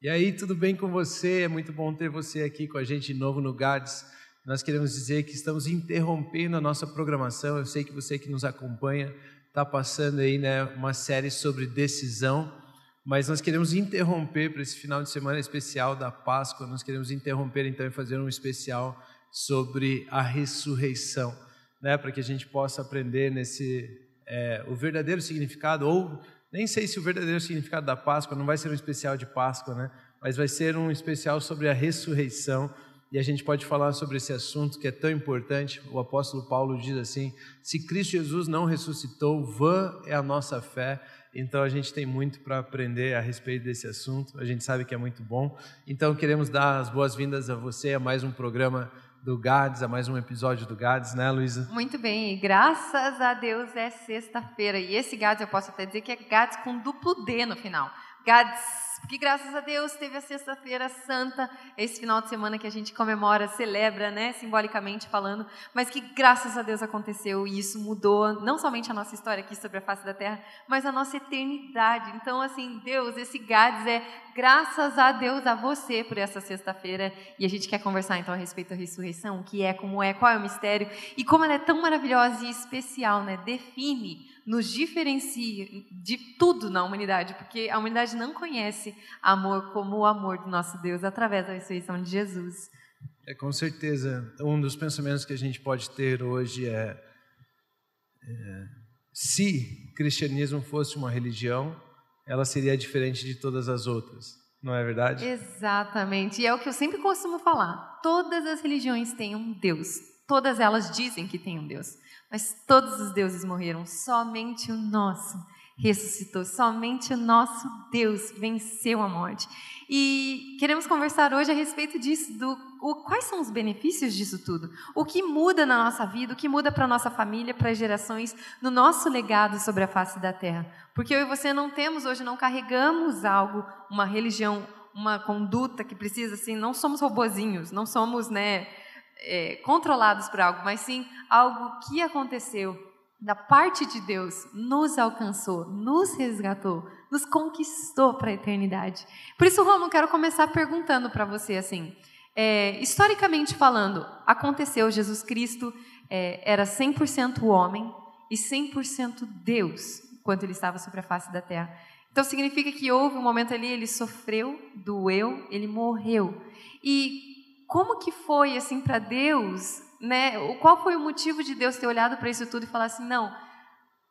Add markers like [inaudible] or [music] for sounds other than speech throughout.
E aí, tudo bem com você? É muito bom ter você aqui com a gente de novo no GADS. Nós queremos dizer que estamos interrompendo a nossa programação. Eu sei que você que nos acompanha está passando aí né, uma série sobre decisão, mas nós queremos interromper para esse final de semana especial da Páscoa. Nós queremos interromper então e fazer um especial sobre a ressurreição, né, para que a gente possa aprender nesse é, o verdadeiro significado ou nem sei se o verdadeiro significado da Páscoa não vai ser um especial de Páscoa, né? Mas vai ser um especial sobre a ressurreição. E a gente pode falar sobre esse assunto que é tão importante. O apóstolo Paulo diz assim: se Cristo Jesus não ressuscitou, vã é a nossa fé. Então a gente tem muito para aprender a respeito desse assunto. A gente sabe que é muito bom. Então queremos dar as boas-vindas a você a mais um programa do GADS, a mais um episódio do GADS, né, Luísa? Muito bem, e graças a Deus é sexta-feira. E esse GADS eu posso até dizer que é GADS com duplo D no final. GADS porque graças a Deus teve a Sexta-feira Santa, esse final de semana que a gente comemora, celebra, né, simbolicamente falando, mas que graças a Deus aconteceu e isso mudou não somente a nossa história aqui sobre a face da terra, mas a nossa eternidade. Então, assim, Deus, esse Gades é graças a Deus a você por essa sexta-feira e a gente quer conversar então a respeito da ressurreição, o que é, como é, qual é o mistério e como ela é tão maravilhosa e especial, né? Define nos diferencia de tudo na humanidade, porque a humanidade não conhece amor como o amor do nosso Deus através da ressurreição de Jesus. É com certeza um dos pensamentos que a gente pode ter hoje é, é se cristianismo fosse uma religião, ela seria diferente de todas as outras. Não é verdade? Exatamente. E é o que eu sempre costumo falar. Todas as religiões têm um Deus. Todas elas dizem que têm um Deus. Mas todos os deuses morreram, somente o nosso ressuscitou, somente o nosso Deus venceu a morte. E queremos conversar hoje a respeito disso, do o, quais são os benefícios disso tudo? O que muda na nossa vida, o que muda para nossa família, para as gerações, no nosso legado sobre a face da terra. Porque eu e você não temos hoje, não carregamos algo, uma religião, uma conduta que precisa, assim, não somos robozinhos, não somos, né, é, controlados por algo, mas sim algo que aconteceu da parte de Deus, nos alcançou, nos resgatou, nos conquistou para a eternidade. Por isso, Romulo, quero começar perguntando para você assim, é, historicamente falando, aconteceu, Jesus Cristo é, era 100% homem e 100% Deus, enquanto ele estava sobre a face da terra. Então significa que houve um momento ali, ele sofreu, doeu, ele morreu. E como que foi assim para Deus, né? Qual foi o motivo de Deus ter olhado para isso tudo e falar assim, não,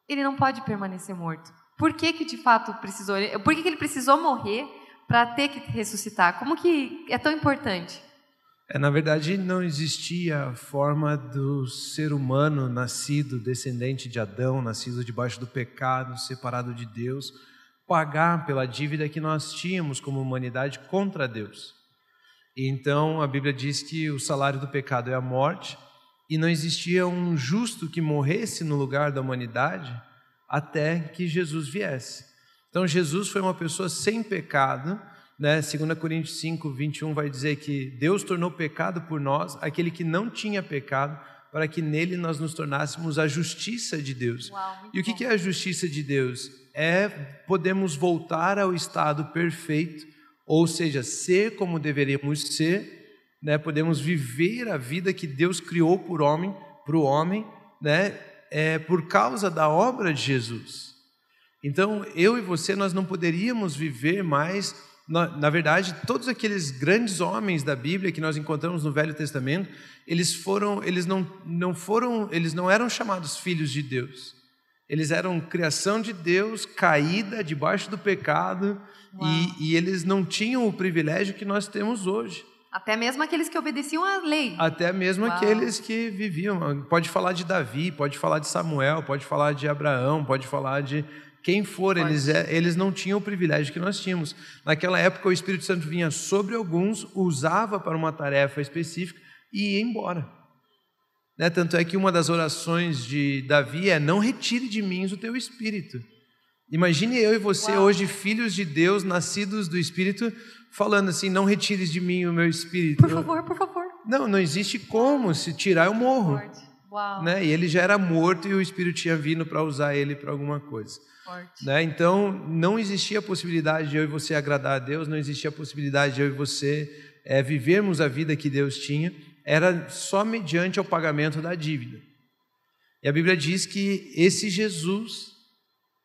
ele não pode permanecer morto. Por que que de fato precisou? Por que, que ele precisou morrer para ter que ressuscitar? Como que é tão importante? É, na verdade, não existia forma do ser humano nascido descendente de Adão, nascido debaixo do pecado, separado de Deus, pagar pela dívida que nós tínhamos como humanidade contra Deus. Então a Bíblia diz que o salário do pecado é a morte, e não existia um justo que morresse no lugar da humanidade até que Jesus viesse. Então Jesus foi uma pessoa sem pecado, né? 2 Coríntios 5, 21 vai dizer que Deus tornou pecado por nós aquele que não tinha pecado, para que nele nós nos tornássemos a justiça de Deus. Uau, e o que é a justiça de Deus? É podemos voltar ao estado perfeito ou seja, ser como deveríamos ser, né? Podemos viver a vida que Deus criou por homem, para o homem, né? É por causa da obra de Jesus. Então, eu e você nós não poderíamos viver mais na, na, verdade, todos aqueles grandes homens da Bíblia que nós encontramos no Velho Testamento, eles foram, eles não, não foram, eles não eram chamados filhos de Deus. Eles eram criação de Deus, caída debaixo do pecado, e, e, eles não tinham o privilégio que nós temos hoje. Até mesmo aqueles que obedeciam à lei. Até mesmo Uau. aqueles que viviam. Pode falar de Davi, pode falar de Samuel, pode falar de Abraão, pode falar de Quem for, eles, é, eles não tinham o privilégio que nós tínhamos. Naquela época, o Espírito Santo vinha sobre alguns, usava para uma tarefa específica e ia embora. Né? Tanto é que uma das orações de Davi é: Não retire de mim o teu espírito. Imagine eu e você, Uau. hoje, filhos de Deus, nascidos do Espírito, falando assim: Não retires de mim o meu espírito. Por favor, por favor. Não, não existe como. Se tirar, eu morro. Né? E ele já era morto e o Espírito tinha vindo para usar ele para alguma coisa. Né? Então, não existia a possibilidade de eu e você agradar a Deus, não existia a possibilidade de eu e você é, vivermos a vida que Deus tinha, era só mediante o pagamento da dívida. E a Bíblia diz que esse Jesus,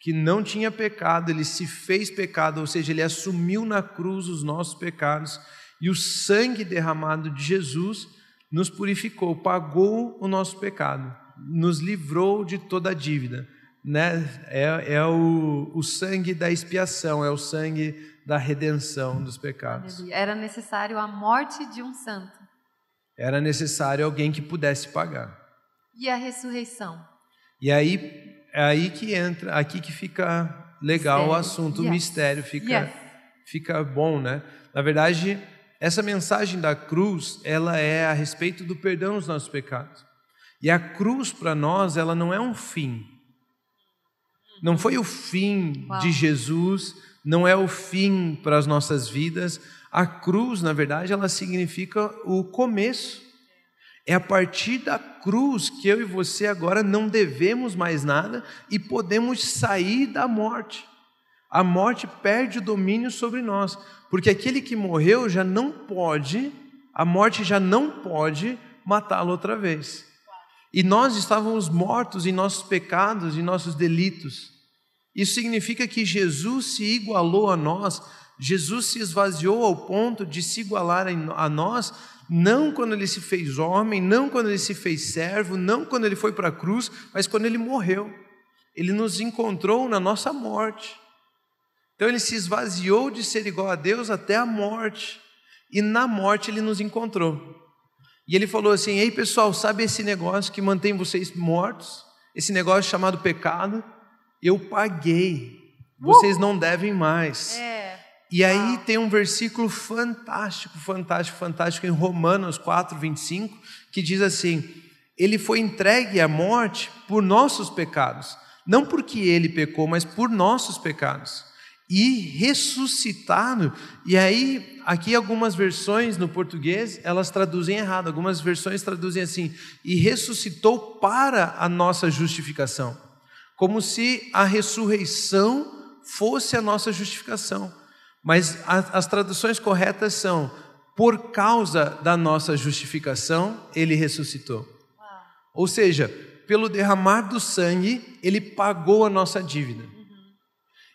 que não tinha pecado, ele se fez pecado, ou seja, ele assumiu na cruz os nossos pecados, e o sangue derramado de Jesus nos purificou, pagou o nosso pecado, nos livrou de toda a dívida né, é, é o, o sangue da expiação, é o sangue da redenção dos pecados. Era necessário a morte de um santo. Era necessário alguém que pudesse pagar. E a ressurreição? E aí é aí que entra, aqui que fica legal mistério. o assunto, yes. o mistério fica yes. fica bom, né? Na verdade, essa mensagem da cruz, ela é a respeito do perdão dos nossos pecados. E a cruz para nós, ela não é um fim. Não foi o fim Uau. de Jesus, não é o fim para as nossas vidas. A cruz, na verdade, ela significa o começo. É a partir da cruz que eu e você agora não devemos mais nada e podemos sair da morte. A morte perde o domínio sobre nós, porque aquele que morreu já não pode, a morte já não pode matá-lo outra vez. E nós estávamos mortos em nossos pecados e nossos delitos. Isso significa que Jesus se igualou a nós, Jesus se esvaziou ao ponto de se igualar a nós, não quando ele se fez homem, não quando ele se fez servo, não quando ele foi para a cruz, mas quando ele morreu. Ele nos encontrou na nossa morte. Então ele se esvaziou de ser igual a Deus até a morte, e na morte ele nos encontrou. E ele falou assim: Ei pessoal, sabe esse negócio que mantém vocês mortos? Esse negócio chamado pecado? eu paguei, vocês uh! não devem mais. É. E aí tem um versículo fantástico, fantástico, fantástico em Romanos 4, 25, que diz assim: Ele foi entregue à morte por nossos pecados, não porque ele pecou, mas por nossos pecados. E ressuscitado, e aí, aqui algumas versões no português, elas traduzem errado, algumas versões traduzem assim, e ressuscitou para a nossa justificação como se a ressurreição fosse a nossa justificação. Mas as traduções corretas são: por causa da nossa justificação, ele ressuscitou. Ou seja, pelo derramar do sangue, ele pagou a nossa dívida. Uhum.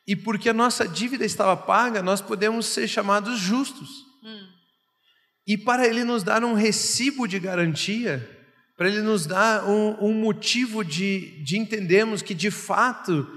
E porque a nossa dívida estava paga, nós podemos ser chamados justos. Hum. E para ele nos dar um recibo de garantia, para Ele nos dar um, um motivo de, de entendermos que de fato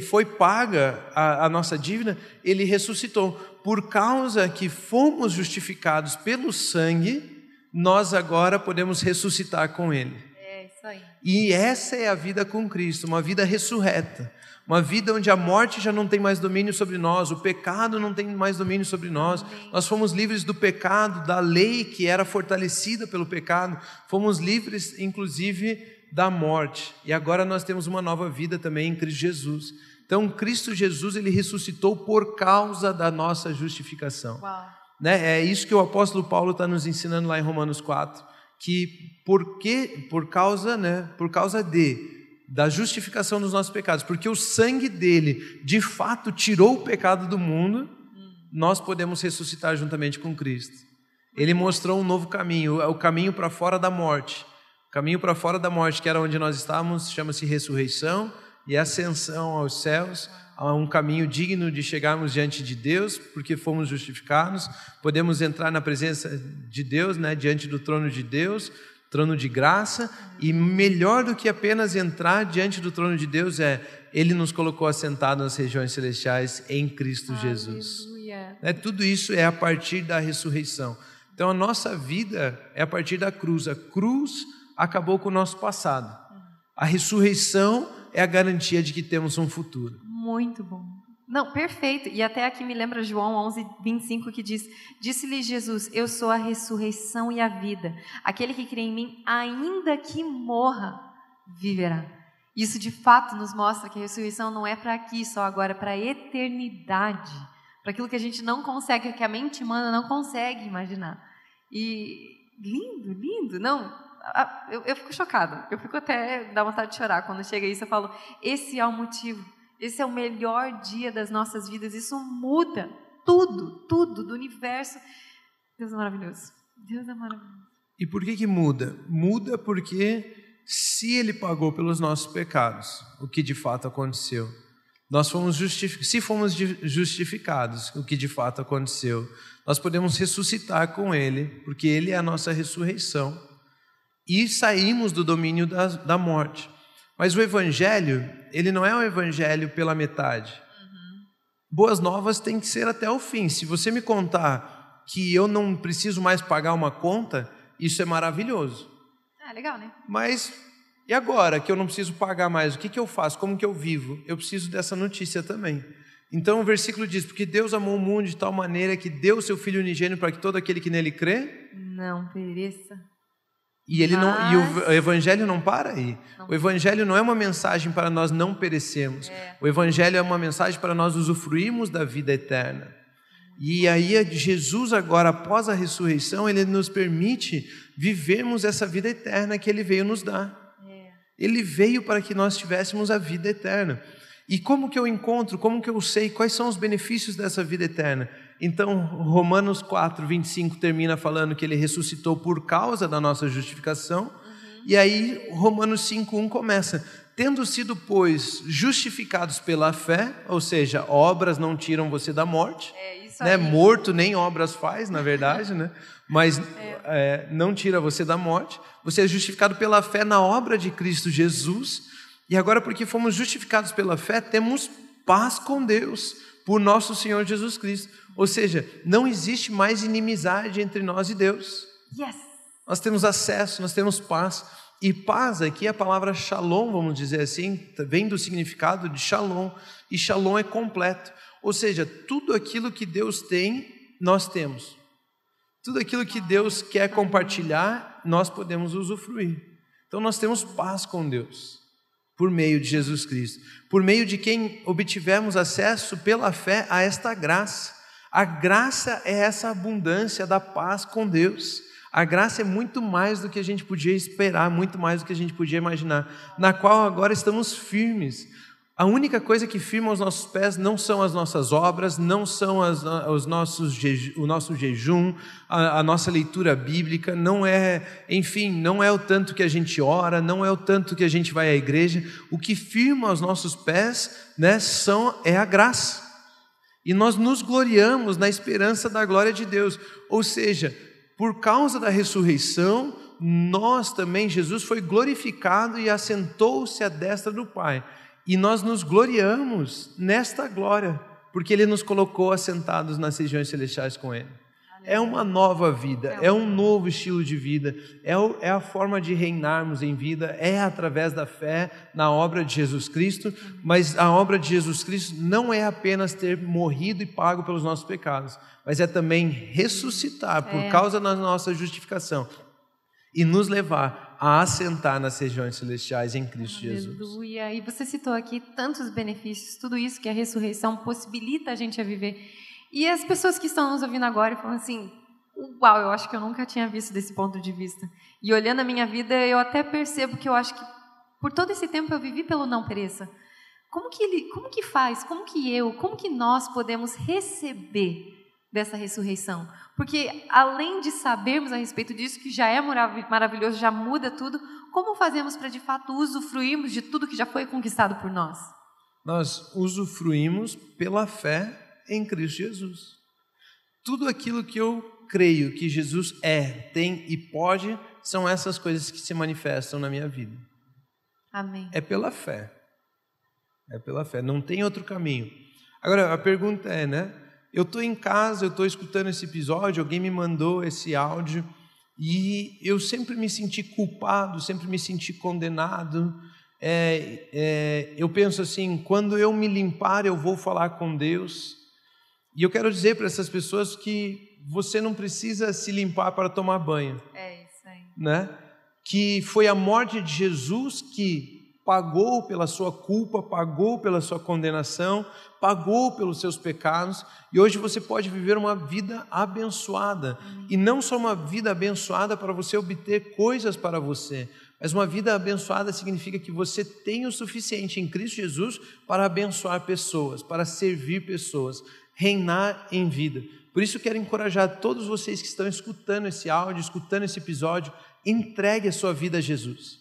foi paga a, a, nossa dívida, Ele ressuscitou. Por causa que fomos justificados pelo sangue, nós agora podemos ressuscitar com Ele. É isso aí. E essa é a vida com Cristo, uma vida ressurreta. Uma vida onde a morte já não tem mais domínio sobre nós, o pecado não tem mais domínio sobre nós. Nós fomos livres do pecado, da lei que era fortalecida pelo pecado. Fomos livres, inclusive, da morte. E agora nós temos uma nova vida também em Cristo Jesus. Então, Cristo Jesus, ele ressuscitou por causa da nossa justificação. Né? É isso que o apóstolo Paulo está nos ensinando lá em Romanos 4, que por, que, por causa, né, por causa de da justificação dos nossos pecados, porque o sangue dele de fato tirou o pecado do mundo, nós podemos ressuscitar juntamente com Cristo. Ele mostrou um novo caminho, o caminho para fora da morte. Caminho para fora da morte, que era onde nós estávamos, chama-se ressurreição e ascensão aos céus, a um caminho digno de chegarmos diante de Deus, porque fomos justificados, podemos entrar na presença de Deus, né, diante do trono de Deus, trono de graça, e melhor do que apenas entrar diante do trono de Deus é ele nos colocou assentados nas regiões celestiais em Cristo Aleluia. Jesus. É, tudo isso é a partir da ressurreição. Então a nossa vida é a partir da cruz. A cruz acabou com o nosso passado. A ressurreição é a garantia de que temos um futuro. Muito bom. Não, perfeito. E até aqui me lembra João 11, 25, que diz: Disse-lhe Jesus: Eu sou a ressurreição e a vida. Aquele que crê em mim, ainda que morra, viverá. Isso de fato nos mostra que a ressurreição não é para aqui só agora, é para a eternidade. Para aquilo que a gente não consegue, que a mente humana não consegue imaginar. E lindo, lindo. Não, eu, eu fico chocada. Eu fico até dá vontade de chorar quando chega isso. Eu falo: esse é o motivo esse é o melhor dia das nossas vidas. Isso muda tudo, tudo do universo. Deus é maravilhoso. Deus é maravilhoso. E por que que muda? Muda porque se ele pagou pelos nossos pecados, o que de fato aconteceu, nós fomos justificados, se fomos justificados, o que de fato aconteceu, nós podemos ressuscitar com ele, porque ele é a nossa ressurreição, e saímos do domínio da, da morte. Mas o evangelho, ele não é um evangelho pela metade. Uhum. Boas novas tem que ser até o fim. Se você me contar que eu não preciso mais pagar uma conta, isso é maravilhoso. Ah, legal, né? Mas e agora que eu não preciso pagar mais, o que, que eu faço? Como que eu vivo? Eu preciso dessa notícia também. Então o versículo diz: Porque Deus amou o mundo de tal maneira que deu o seu Filho unigênito para que todo aquele que nele crê não pereça, e, ele Mas... não, e o evangelho não para aí. Não. O evangelho não é uma mensagem para nós não perecermos. É. O evangelho é uma mensagem para nós usufruirmos da vida eterna. E aí Jesus agora após a ressurreição, ele nos permite vivermos essa vida eterna que ele veio nos dar. É. Ele veio para que nós tivéssemos a vida eterna. E como que eu encontro, como que eu sei quais são os benefícios dessa vida eterna? Então, Romanos 4, 25 termina falando que ele ressuscitou por causa da nossa justificação. Uhum. E aí, Romanos 5, 1 começa: Tendo sido, pois, justificados pela fé, ou seja, obras não tiram você da morte. É isso né? Morto nem obras faz, na verdade, né? mas [laughs] é. É, não tira você da morte. Você é justificado pela fé na obra de Cristo Jesus. E agora, porque fomos justificados pela fé, temos paz com Deus por nosso Senhor Jesus Cristo. Ou seja, não existe mais inimizade entre nós e Deus. Yes. Nós temos acesso, nós temos paz. E paz aqui, a palavra shalom, vamos dizer assim, vem do significado de shalom. E shalom é completo. Ou seja, tudo aquilo que Deus tem, nós temos. Tudo aquilo que Deus quer compartilhar, nós podemos usufruir. Então nós temos paz com Deus por meio de Jesus Cristo, por meio de quem obtivemos acesso pela fé a esta graça. A graça é essa abundância da paz com Deus. A graça é muito mais do que a gente podia esperar, muito mais do que a gente podia imaginar, na qual agora estamos firmes. A única coisa que firma os nossos pés não são as nossas obras, não são as, os nossos, o nosso jejum, a, a, nossa leitura bíblica, não é, enfim, não é o tanto que a gente ora, não é o tanto que a gente vai à igreja. O que firma os nossos pés, né, são é a graça. E nós nos gloriamos na esperança da glória de Deus. Ou seja, por causa da ressurreição, nós também, Jesus foi glorificado e assentou-se à destra do Pai. E nós nos gloriamos nesta glória, porque Ele nos colocou assentados nas regiões celestiais com Ele. É uma nova vida, é um novo estilo de vida, é, é, a forma de reinarmos em vida, é através da fé na obra de Jesus Cristo, mas a obra de Jesus Cristo não é apenas ter morrido e pago pelos nossos pecados, mas é também ressuscitar por é. causa da nossa justificação e nos levar a assentar nas regiões celestiais em Cristo Aleluia. Jesus. Aleluia. E você citou aqui tantos benefícios, tudo isso que a ressurreição possibilita a gente a viver. E as pessoas que estão nos ouvindo agora falam assim: Uau, eu acho que eu nunca tinha visto desse ponto de vista. E olhando a minha vida, eu até percebo que eu acho que por todo esse tempo eu vivi pelo não pereça. Como que ele, como que faz? Como que eu, como que nós podemos receber dessa ressurreição. Porque além de sabermos a respeito disso, que já é maravilhoso, já muda tudo, como fazemos para de fato usufruirmos de tudo que já foi conquistado por nós? Nós usufruímos pela fé em Cristo Jesus. Tudo aquilo que eu creio que Jesus é, tem e pode, são essas coisas que se manifestam na minha vida. Amém. É pela fé. É pela fé, não tem outro caminho. Agora, a pergunta é, né? Eu estou em casa, eu estou escutando esse episódio, alguém me mandou esse áudio e eu sempre me senti culpado, sempre me senti condenado. é, é, eu penso assim: quando eu me limpar, eu vou falar com Deus. E eu quero dizer para essas pessoas que você não precisa se limpar para tomar banho. É isso aí. Né? Que foi a morte de Jesus que pagou pela sua culpa, pagou pela sua condenação, pagou pelos seus pecados, e hoje você pode viver uma vida abençoada. E não só uma vida abençoada para você obter coisas para você, mas uma vida abençoada significa que você tem o suficiente em Cristo Jesus para abençoar pessoas, para servir pessoas, reinar em vida. Por isso quero encorajar todos vocês que estão escutando esse áudio, escutando esse episódio, entregue a sua vida a Jesus.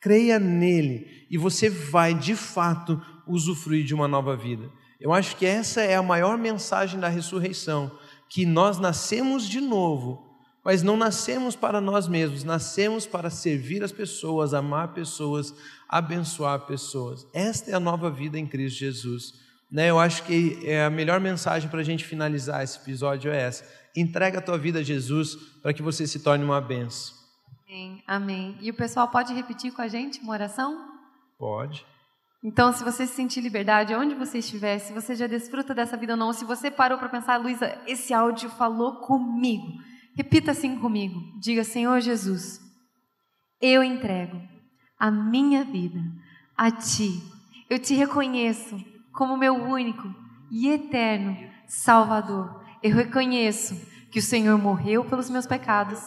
Creia nele e você vai de fato usufruir de uma nova vida. Eu acho que essa é a maior mensagem da ressurreição, que nós nascemos de novo, mas não nascemos para nós mesmos, nascemos para servir as pessoas, amar pessoas, abençoar pessoas. Esta é a nova vida em Cristo Jesus. Né? Eu acho que é a melhor mensagem para a gente finalizar esse episódio é essa. Entrega a tua vida a Jesus para que você se torne uma benção. Amém, amém. E o pessoal pode repetir com a gente uma oração? Pode. Então, se você se sentir liberdade, onde você estiver, se você já desfruta dessa vida ou não, se você parou para pensar, Luísa, esse áudio falou comigo. Repita assim comigo. Diga, Senhor Jesus, eu entrego a minha vida a Ti. Eu te reconheço como meu único e eterno Salvador. Eu reconheço que o Senhor morreu pelos meus pecados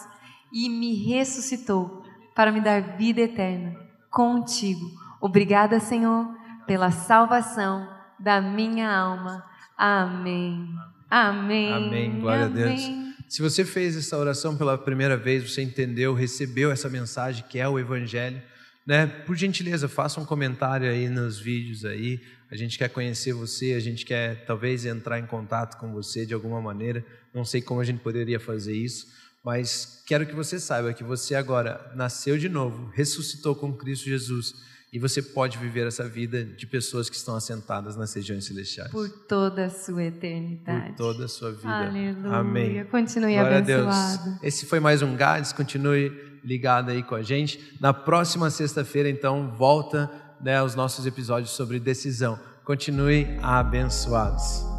e me ressuscitou para me dar vida eterna contigo. Obrigada, Senhor, pela salvação da minha alma. Amém. Amém. Amém. Glória Amém. a Deus. Se você fez essa oração pela primeira vez, você entendeu, recebeu essa mensagem que é o Evangelho, né? Por gentileza, faça um comentário aí nos vídeos aí. A gente quer conhecer você, a gente quer talvez entrar em contato com você de alguma maneira. Não sei como a gente poderia fazer isso, mas quero que você saiba que você agora nasceu de novo, ressuscitou com Cristo Jesus e você pode viver essa vida de pessoas que estão assentadas nas regiões celestiais. Por toda a sua eternidade. Por toda a sua vida. Aleluia. Amém. Continue Glória abençoado. a Deus. Esse foi mais um Gades. Continue ligado aí com a gente. Na próxima sexta-feira, então, volta né, os nossos episódios sobre decisão. Continue abençoados.